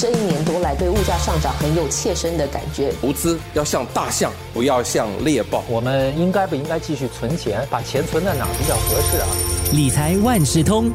这一年多来对物价上涨很有切身的感觉。投资要像大象，不要像猎豹。我们应该不应该继续存钱？把钱存在哪比较合适啊？理财万事通，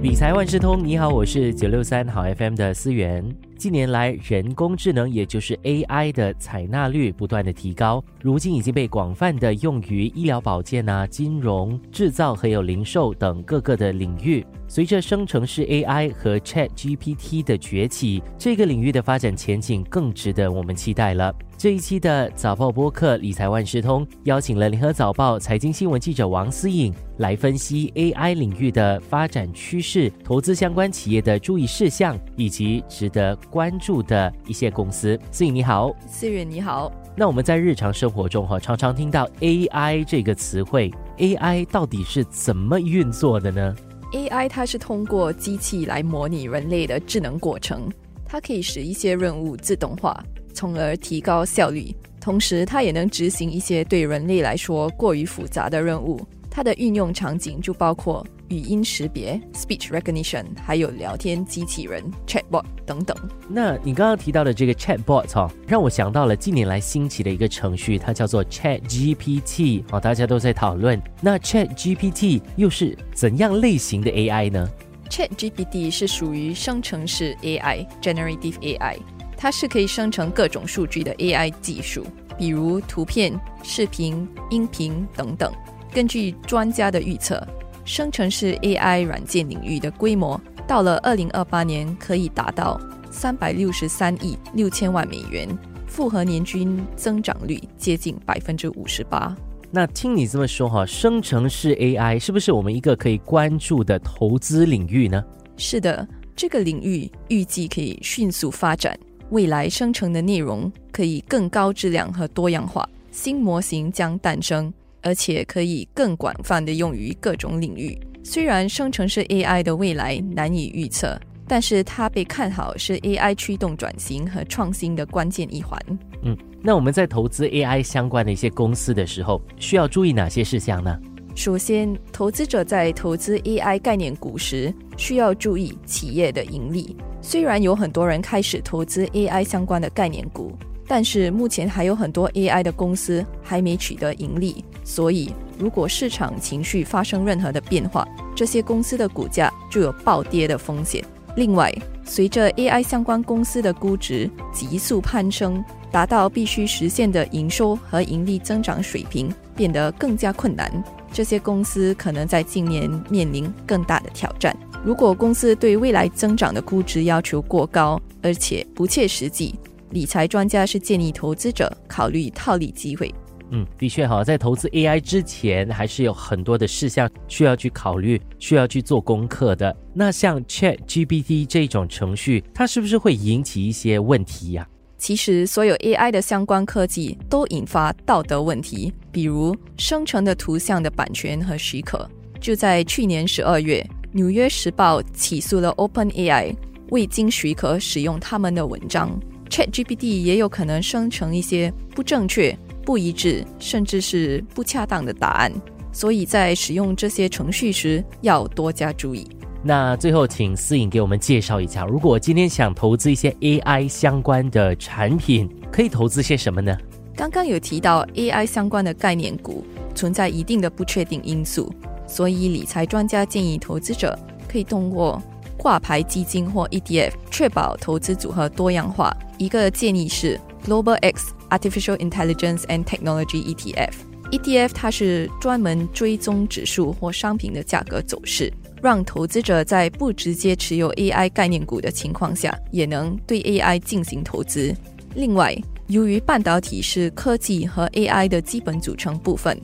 理财万事通，你好，我是九六三好 FM 的思源。近年来，人工智能也就是 AI 的采纳率不断的提高，如今已经被广泛的用于医疗保健啊、金融、制造还有零售等各个的领域。随着生成式 AI 和 Chat GPT 的崛起，这个领域的发展前景更值得我们期待了。这一期的早报播客理财万事通邀请了联合早报财经新闻记者王思颖来分析 AI 领域的发展趋势、投资相关企业的注意事项以及值得关注的一些公司。思颖你好，思远你好。那我们在日常生活中哈常常听到 AI 这个词汇，AI 到底是怎么运作的呢？AI 它是通过机器来模拟人类的智能过程，它可以使一些任务自动化，从而提高效率。同时，它也能执行一些对人类来说过于复杂的任务。它的运用场景就包括语音识别 （speech recognition），还有聊天机器人 （chatbot） 等等。那你刚刚提到的这个 chatbot 哈，让我想到了近年来兴起的一个程序，它叫做 ChatGPT 哦，大家都在讨论。那 ChatGPT 又是怎样类型的 AI 呢？ChatGPT 是属于生成式 AI（Generative AI），它是可以生成各种数据的 AI 技术，比如图片、视频、音频等等。根据专家的预测，生成式 AI 软件领域的规模到了二零二八年可以达到三百六十三亿六千万美元，复合年均增长率接近百分之五十八。那听你这么说哈，生成式 AI 是不是我们一个可以关注的投资领域呢？是的，这个领域预计可以迅速发展，未来生成的内容可以更高质量和多样化，新模型将诞生。而且可以更广泛的用于各种领域。虽然生成式 AI 的未来难以预测，但是它被看好是 AI 驱动转型和创新的关键一环。嗯，那我们在投资 AI 相关的一些公司的时候，需要注意哪些事项呢？首先，投资者在投资 AI 概念股时，需要注意企业的盈利。虽然有很多人开始投资 AI 相关的概念股。但是目前还有很多 AI 的公司还没取得盈利，所以如果市场情绪发生任何的变化，这些公司的股价就有暴跌的风险。另外，随着 AI 相关公司的估值急速攀升，达到必须实现的营收和盈利增长水平变得更加困难，这些公司可能在今年面临更大的挑战。如果公司对未来增长的估值要求过高，而且不切实际。理财专家是建议投资者考虑套利机会。嗯，的确哈，在投资 AI 之前，还是有很多的事项需要去考虑，需要去做功课的。那像 ChatGPT 这种程序，它是不是会引起一些问题呀？其实，所有 AI 的相关科技都引发道德问题，比如生成的图像的版权和许可。就在去年十二月，《纽约时报》起诉了 OpenAI，未经许可使用他们的文章。ChatGPT 也有可能生成一些不正确、不一致，甚至是不恰当的答案，所以在使用这些程序时要多加注意。那最后，请思颖给我们介绍一下，如果今天想投资一些 AI 相关的产品，可以投资些什么呢？刚刚有提到 AI 相关的概念股存在一定的不确定因素，所以理财专家建议投资者可以通过。挂牌基金或 ETF，确保投资组合多样化。一个建议是 Global X Artificial Intelligence and Technology ETF。ETF 它是专门追踪指数或商品的价格走势，让投资者在不直接持有 AI 概念股的情况下，也能对 AI 进行投资。另外，由于半导体是科技和 AI 的基本组成部分，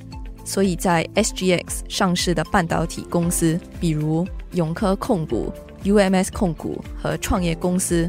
所以在 SGX 上市的半导体公司，比如永科控股。UMS 控股和创业公司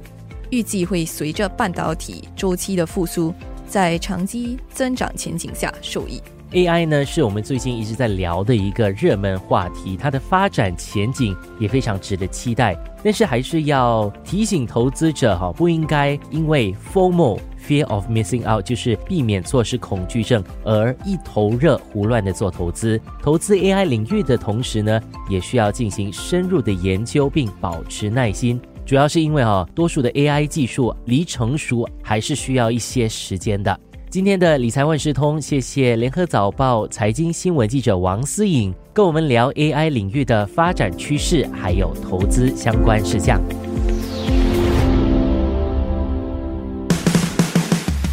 预计会随着半导体周期的复苏，在长期增长前景下受益。AI 呢，是我们最近一直在聊的一个热门话题，它的发展前景也非常值得期待。但是还是要提醒投资者哈，不应该因为 FOMO fear of missing out，就是避免错失恐惧症而一头热胡乱的做投资。投资 AI 领域的同时呢，也需要进行深入的研究并保持耐心。主要是因为哈，多数的 AI 技术离成熟还是需要一些时间的。今天的理财万事通，谢谢联合早报财经新闻记者王思颖跟我们聊 AI 领域的发展趋势，还有投资相关事项。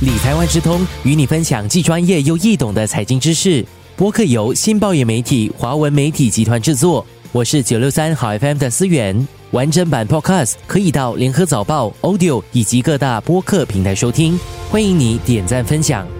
理财万事通与你分享既专业又易懂的财经知识。播客由新报业媒体华文媒体集团制作，我是九六三好 FM 的思源。完整版 Podcast 可以到联合早报 Audio 以及各大播客平台收听。欢迎你点赞分享。